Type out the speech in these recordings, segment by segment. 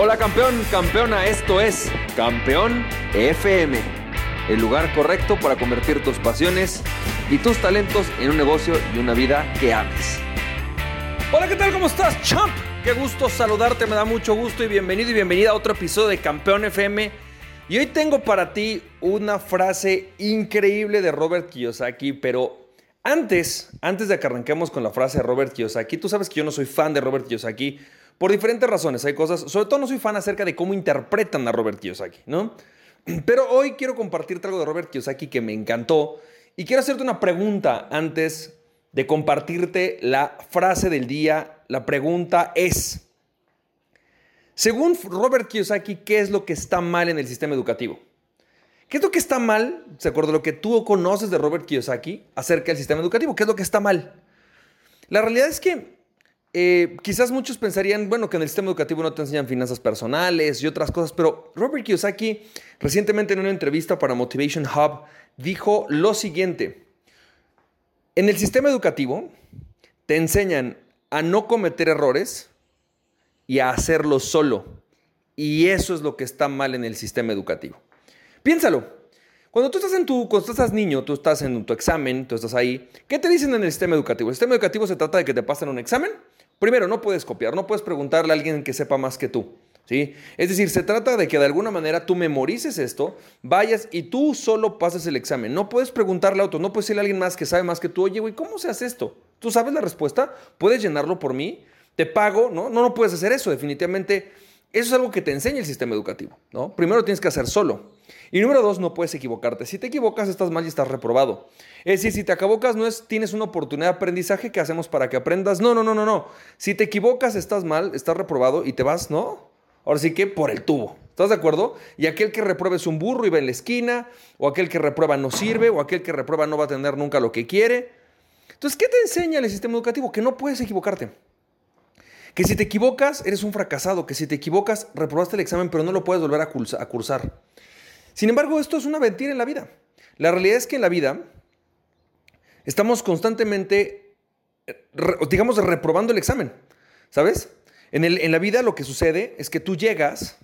Hola campeón, campeona, esto es Campeón FM, el lugar correcto para convertir tus pasiones y tus talentos en un negocio y una vida que ames. Hola, ¿qué tal? ¿Cómo estás, champ? Qué gusto saludarte, me da mucho gusto y bienvenido y bienvenida a otro episodio de Campeón FM. Y hoy tengo para ti una frase increíble de Robert Kiyosaki, pero antes, antes de que arranquemos con la frase de Robert Kiyosaki, tú sabes que yo no soy fan de Robert Kiyosaki, por diferentes razones. Hay cosas, sobre todo no soy fan acerca de cómo interpretan a Robert Kiyosaki, ¿no? Pero hoy quiero compartirte algo de Robert Kiyosaki que me encantó y quiero hacerte una pregunta antes de compartirte la frase del día. La pregunta es, según Robert Kiyosaki, ¿qué es lo que está mal en el sistema educativo? ¿Qué es lo que está mal, se acuerda lo que tú conoces de Robert Kiyosaki acerca del sistema educativo? ¿Qué es lo que está mal? La realidad es que eh, quizás muchos pensarían, bueno, que en el sistema educativo no te enseñan finanzas personales y otras cosas, pero Robert Kiyosaki recientemente en una entrevista para Motivation Hub dijo lo siguiente, en el sistema educativo te enseñan a no cometer errores y a hacerlo solo. Y eso es lo que está mal en el sistema educativo. Piénsalo. Cuando tú estás en tu, cuando estás niño, tú estás en tu examen, tú estás ahí, ¿qué te dicen en el sistema educativo? El sistema educativo se trata de que te pasen un examen Primero, no puedes copiar, no puedes preguntarle a alguien que sepa más que tú. ¿sí? Es decir, se trata de que de alguna manera tú memorices esto, vayas y tú solo pases el examen. No puedes preguntarle a otro, no puedes decirle a alguien más que sabe más que tú, oye, güey, ¿cómo se hace esto? ¿Tú sabes la respuesta? ¿Puedes llenarlo por mí? ¿Te pago? No, no, no puedes hacer eso, definitivamente. Eso es algo que te enseña el sistema educativo, ¿no? Primero tienes que hacer solo. Y número dos, no puedes equivocarte. Si te equivocas, estás mal y estás reprobado. Es decir, si te equivocas, no es tienes una oportunidad de aprendizaje que hacemos para que aprendas. No, no, no, no, no. Si te equivocas, estás mal, estás reprobado y te vas, ¿no? Ahora sí que por el tubo. ¿Estás de acuerdo? Y aquel que reprueba es un burro y va en la esquina, o aquel que reprueba no sirve, o aquel que reprueba no va a tener nunca lo que quiere. Entonces, ¿qué te enseña el sistema educativo? Que no puedes equivocarte. Que si te equivocas, eres un fracasado. Que si te equivocas, reprobaste el examen, pero no lo puedes volver a cursar. Sin embargo, esto es una mentira en la vida. La realidad es que en la vida estamos constantemente, digamos, reprobando el examen. ¿Sabes? En, en la vida lo que sucede es que tú llegas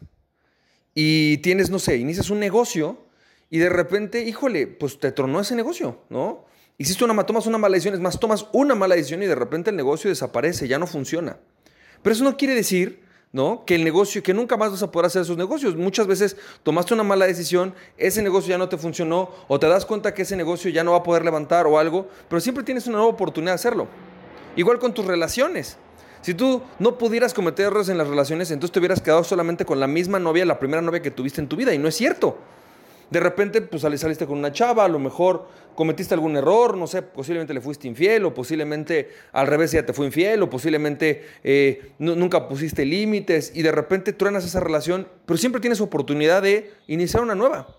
y tienes, no sé, inicias un negocio y de repente, híjole, pues te tronó ese negocio, ¿no? Hiciste una, tomas una mala decisión, es más, tomas una mala decisión y de repente el negocio desaparece, ya no funciona. Pero eso no quiere decir ¿no? Que el negocio, que nunca más vas a poder hacer esos negocios. Muchas veces tomaste una mala decisión, ese negocio ya no te funcionó, o te das cuenta que ese negocio ya no va a poder levantar o algo, pero siempre tienes una nueva oportunidad de hacerlo. Igual con tus relaciones. Si tú no pudieras cometer errores en las relaciones, entonces te hubieras quedado solamente con la misma novia, la primera novia que tuviste en tu vida, y no es cierto. De repente, pues saliste con una chava, a lo mejor cometiste algún error, no sé, posiblemente le fuiste infiel, o posiblemente al revés ya te fue infiel, o posiblemente eh, nunca pusiste límites, y de repente truenas esa relación, pero siempre tienes oportunidad de iniciar una nueva,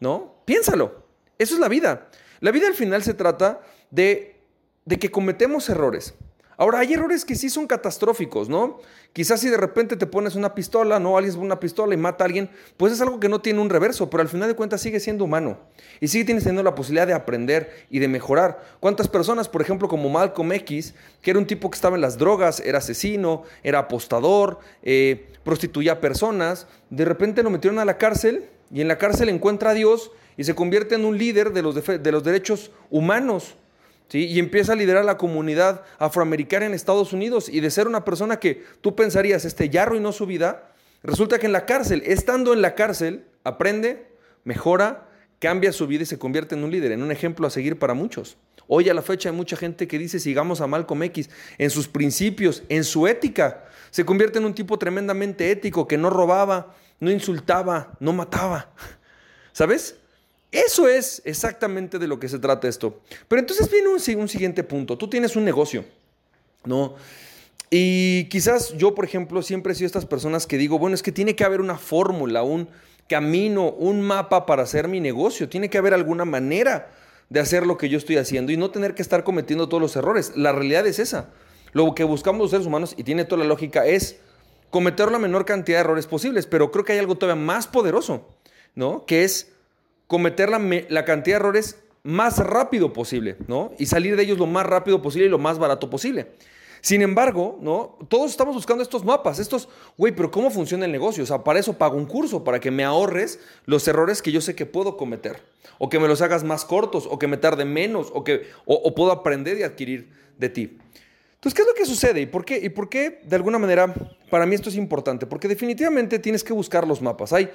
¿no? Piénsalo. Eso es la vida. La vida al final se trata de, de que cometemos errores. Ahora, hay errores que sí son catastróficos, ¿no? Quizás si de repente te pones una pistola, ¿no? Alguien pone una pistola y mata a alguien, pues es algo que no tiene un reverso, pero al final de cuentas sigue siendo humano. Y sigue teniendo la posibilidad de aprender y de mejorar. ¿Cuántas personas, por ejemplo, como Malcolm X, que era un tipo que estaba en las drogas, era asesino, era apostador, eh, prostituía personas, de repente lo metieron a la cárcel y en la cárcel encuentra a Dios y se convierte en un líder de los, de los derechos humanos? Y empieza a liderar la comunidad afroamericana en Estados Unidos y de ser una persona que tú pensarías, este ya arruinó su vida, resulta que en la cárcel, estando en la cárcel, aprende, mejora, cambia su vida y se convierte en un líder, en un ejemplo a seguir para muchos. Hoy a la fecha hay mucha gente que dice sigamos a Malcolm X en sus principios, en su ética. Se convierte en un tipo tremendamente ético que no robaba, no insultaba, no mataba. ¿Sabes? Eso es exactamente de lo que se trata esto. Pero entonces viene un, siguiente punto. Tú tienes un negocio, ¿no? Y quizás yo, por ejemplo, siempre he sido estas personas que digo, bueno, es que tiene que haber una fórmula, un camino, un mapa para hacer mi negocio. Tiene que haber alguna manera de hacer lo que yo estoy haciendo y no tener que estar cometiendo todos los errores. La realidad es esa. Lo que buscamos los seres humanos, y tiene toda la lógica, es cometer la menor cantidad de errores posibles. Pero creo que hay algo todavía más poderoso, ¿no? Que es cometer la, cantidad de errores más rápido posible, ¿no? Y salir de ellos lo más rápido posible y lo más barato posible. Sin embargo, ¿no? Todos estamos buscando estos mapas, estos, güey, pero ¿cómo funciona el negocio? O sea, para eso pago un curso, para que me ahorres los errores que yo sé que puedo cometer, o que me los hagas más cortos, o que me tarde menos, o que o, puedo aprender y adquirir de ti. Entonces, ¿qué es lo que sucede? ¿Y por qué? ¿Y por qué, de alguna manera, para mí esto es importante? Porque definitivamente tienes que buscar los mapas. Hay,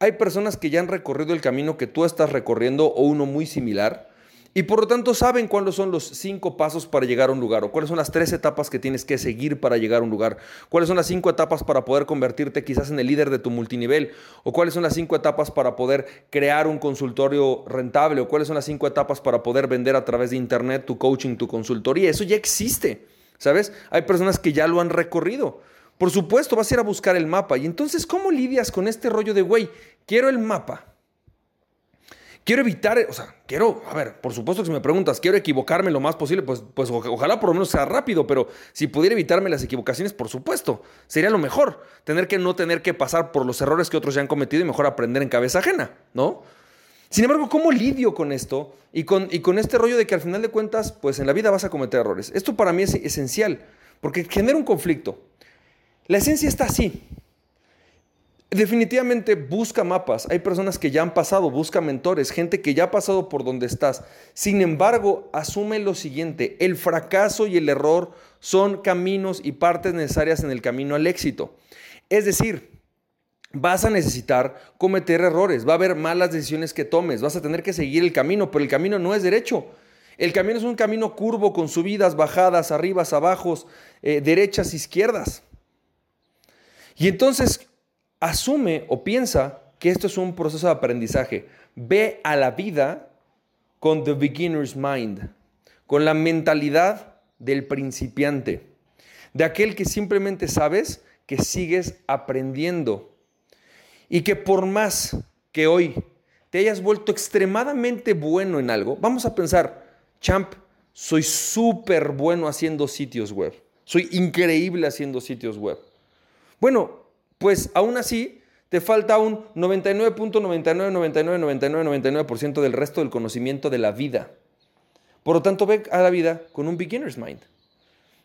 hay personas que ya han recorrido el camino que tú estás recorriendo o uno muy similar y por lo tanto saben cuáles son los cinco pasos para llegar a un lugar o cuáles son las tres etapas que tienes que seguir para llegar a un lugar, cuáles son las cinco etapas para poder convertirte quizás en el líder de tu multinivel o cuáles son las cinco etapas para poder crear un consultorio rentable o cuáles son las cinco etapas para poder vender a través de internet tu coaching, tu consultoría. Eso ya existe, ¿sabes? Hay personas que ya lo han recorrido. Por supuesto, vas a ir a buscar el mapa. Y entonces, ¿cómo lidias con este rollo de, güey, quiero el mapa? Quiero evitar, o sea, quiero, a ver, por supuesto que si me preguntas, quiero equivocarme lo más posible, pues, pues ojalá por lo menos sea rápido, pero si pudiera evitarme las equivocaciones, por supuesto, sería lo mejor. Tener que no tener que pasar por los errores que otros ya han cometido y mejor aprender en cabeza ajena, ¿no? Sin embargo, ¿cómo lidio con esto y con, y con este rollo de que al final de cuentas, pues en la vida vas a cometer errores? Esto para mí es esencial, porque genera un conflicto. La esencia está así. Definitivamente busca mapas. Hay personas que ya han pasado, busca mentores, gente que ya ha pasado por donde estás. Sin embargo, asume lo siguiente, el fracaso y el error son caminos y partes necesarias en el camino al éxito. Es decir, vas a necesitar cometer errores, va a haber malas decisiones que tomes, vas a tener que seguir el camino, pero el camino no es derecho. El camino es un camino curvo con subidas, bajadas, arribas, abajos, eh, derechas, izquierdas. Y entonces asume o piensa que esto es un proceso de aprendizaje. Ve a la vida con the beginner's mind, con la mentalidad del principiante, de aquel que simplemente sabes que sigues aprendiendo y que por más que hoy te hayas vuelto extremadamente bueno en algo, vamos a pensar, champ, soy súper bueno haciendo sitios web, soy increíble haciendo sitios web. Bueno, pues aún así te falta un 99.99999999% del resto del conocimiento de la vida. Por lo tanto, ve a la vida con un beginner's mind.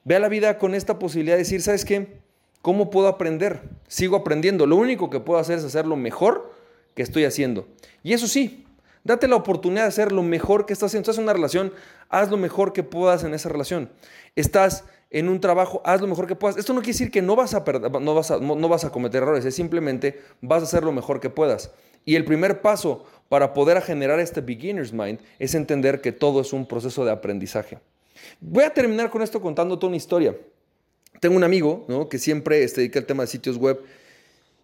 Ve a la vida con esta posibilidad de decir, ¿sabes qué? ¿Cómo puedo aprender? Sigo aprendiendo. Lo único que puedo hacer es hacer lo mejor que estoy haciendo. Y eso sí, date la oportunidad de hacer lo mejor que estás haciendo. Estás en una relación, haz lo mejor que puedas en esa relación. Estás en un trabajo, haz lo mejor que puedas. Esto no quiere decir que no vas a, no vas a, no vas a cometer errores, es simplemente vas a hacer lo mejor que puedas. Y el primer paso para poder generar este beginner's mind es entender que todo es un proceso de aprendizaje. Voy a terminar con esto contándote una historia. Tengo un amigo ¿no? que siempre se dedica al tema de sitios web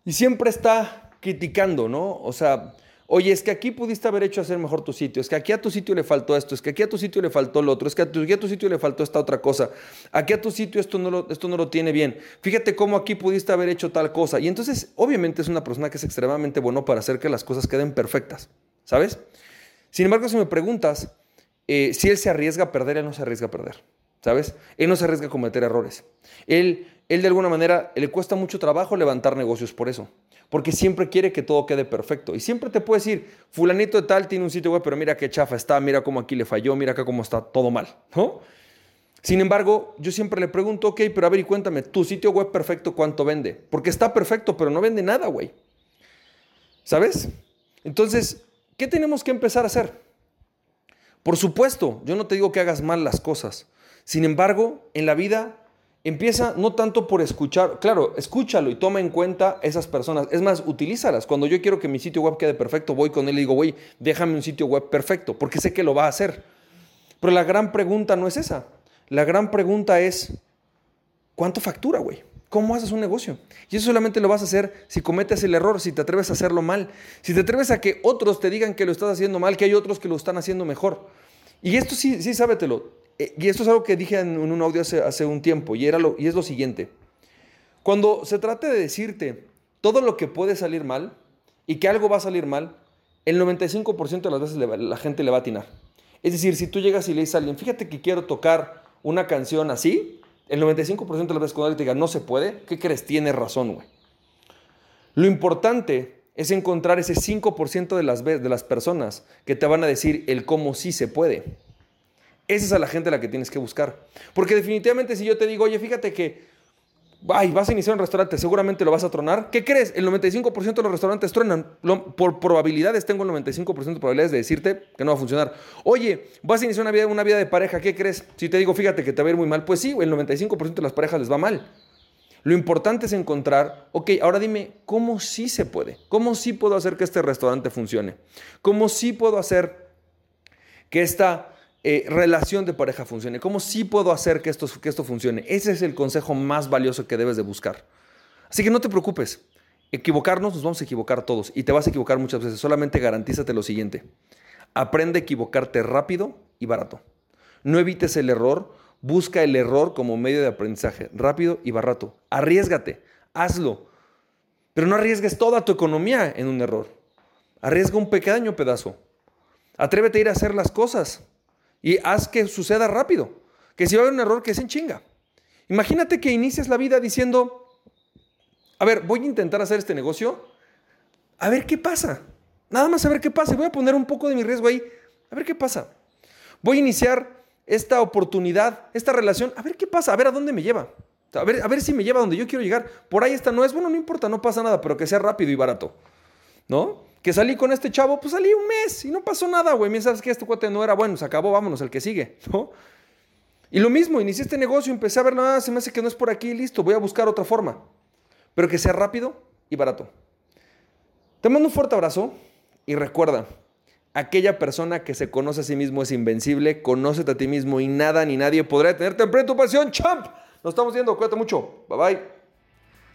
y siempre está criticando, ¿no? O sea, Oye, es que aquí pudiste haber hecho hacer mejor tu sitio, es que aquí a tu sitio le faltó esto, es que aquí a tu sitio le faltó lo otro, es que aquí a tu sitio le faltó esta otra cosa, aquí a tu sitio esto no, lo, esto no lo tiene bien, fíjate cómo aquí pudiste haber hecho tal cosa. Y entonces, obviamente es una persona que es extremadamente bueno para hacer que las cosas queden perfectas, ¿sabes? Sin embargo, si me preguntas eh, si él se arriesga a perder, él no se arriesga a perder, ¿sabes? Él no se arriesga a cometer errores. Él, él de alguna manera le cuesta mucho trabajo levantar negocios por eso porque siempre quiere que todo quede perfecto. Y siempre te puede decir, fulanito de tal tiene un sitio web, pero mira qué chafa está, mira cómo aquí le falló, mira acá cómo está todo mal, ¿no? Sin embargo, yo siempre le pregunto, ok, pero a ver y cuéntame, tu sitio web perfecto, ¿cuánto vende? Porque está perfecto, pero no vende nada, güey. ¿Sabes? Entonces, ¿qué tenemos que empezar a hacer? Por supuesto, yo no te digo que hagas mal las cosas. Sin embargo, en la vida Empieza no tanto por escuchar, claro, escúchalo y toma en cuenta esas personas. Es más, utilízalas. Cuando yo quiero que mi sitio web quede perfecto, voy con él y digo, güey, déjame un sitio web perfecto, porque sé que lo va a hacer. Pero la gran pregunta no es esa. La gran pregunta es, ¿cuánto factura, güey? ¿Cómo haces un negocio? Y eso solamente lo vas a hacer si cometes el error, si te atreves a hacerlo mal, si te atreves a que otros te digan que lo estás haciendo mal, que hay otros que lo están haciendo mejor. Y esto sí, sí, sábetelo. Eh, y esto es algo que dije en un audio hace, un tiempo, y, era lo, y es lo siguiente. Cuando se trate de decirte todo lo que puede salir mal y que algo va a salir mal, el 95% de las veces la gente le va a atinar. Es decir, si tú llegas y le dices a alguien, fíjate que quiero tocar una canción así, el 95% de las veces cuando alguien te diga, no se puede, ¿qué crees? Tiene razón, güey. Lo importante es encontrar ese 5% de las, de las personas que te van a decir el cómo sí se puede. Esa es a la gente a la que tienes que buscar. Porque definitivamente si yo te digo, oye, fíjate que ay, vas a iniciar un restaurante, seguramente lo vas a tronar. ¿Qué crees? El 95% de los restaurantes truenan. por probabilidades, tengo el 95% de probabilidades de decirte que no va a funcionar. Oye, vas a iniciar una vida, una vida de pareja, ¿qué crees? Si te digo, fíjate que te va a ir muy mal, pues sí, el 95% de las parejas les va mal. Lo importante es encontrar, ok, ahora dime, ¿cómo sí se puede? ¿Cómo sí puedo hacer que este restaurante funcione? ¿Cómo sí puedo hacer que esta eh, relación de pareja funcione? ¿Cómo sí puedo hacer que esto, que esto funcione? Ese es el consejo más valioso que debes de buscar. Así que no te preocupes. Equivocarnos, nos vamos a equivocar todos y te vas a equivocar muchas veces. Solamente garantízate lo siguiente. Aprende a equivocarte rápido y barato. No evites el error, busca el error como medio de aprendizaje, rápido y barato. Arriesgate, hazlo. Pero no arriesgues toda tu economía en un error. Arriesga un pequeño pedazo. Atrévete a ir a hacer las cosas y haz que suceda rápido. Que si va a haber un error, que se en chinga. Imagínate que inicias la vida diciendo, a ver, voy a intentar hacer este negocio, a ver qué pasa. Nada más a ver qué pasa. Voy a poner un poco de mi riesgo ahí, a ver qué pasa. Voy a iniciar esta oportunidad, esta relación, a ver qué pasa, a ver a dónde me lleva. A ver, a ver si me lleva a donde yo quiero llegar. Por ahí esta no es, bueno, no importa, no pasa nada, pero que sea rápido y barato. ¿No? Que salí con este chavo, pues salí un mes y no pasó nada, güey. Mira, sabes que este cuate no era bueno, se acabó, vámonos, el que sigue, ¿no? Y lo mismo, inicié este negocio, empecé a ver, nada, se me hace que no es por aquí, listo, voy a buscar otra forma. Pero que sea rápido y barato. Te mando un fuerte abrazo y recuerda, aquella persona que se conoce a sí mismo es invencible, conócete a ti mismo y nada ni nadie podrá detenerte en tu pasión, champ. Nos estamos viendo, cuídate mucho. Bye bye.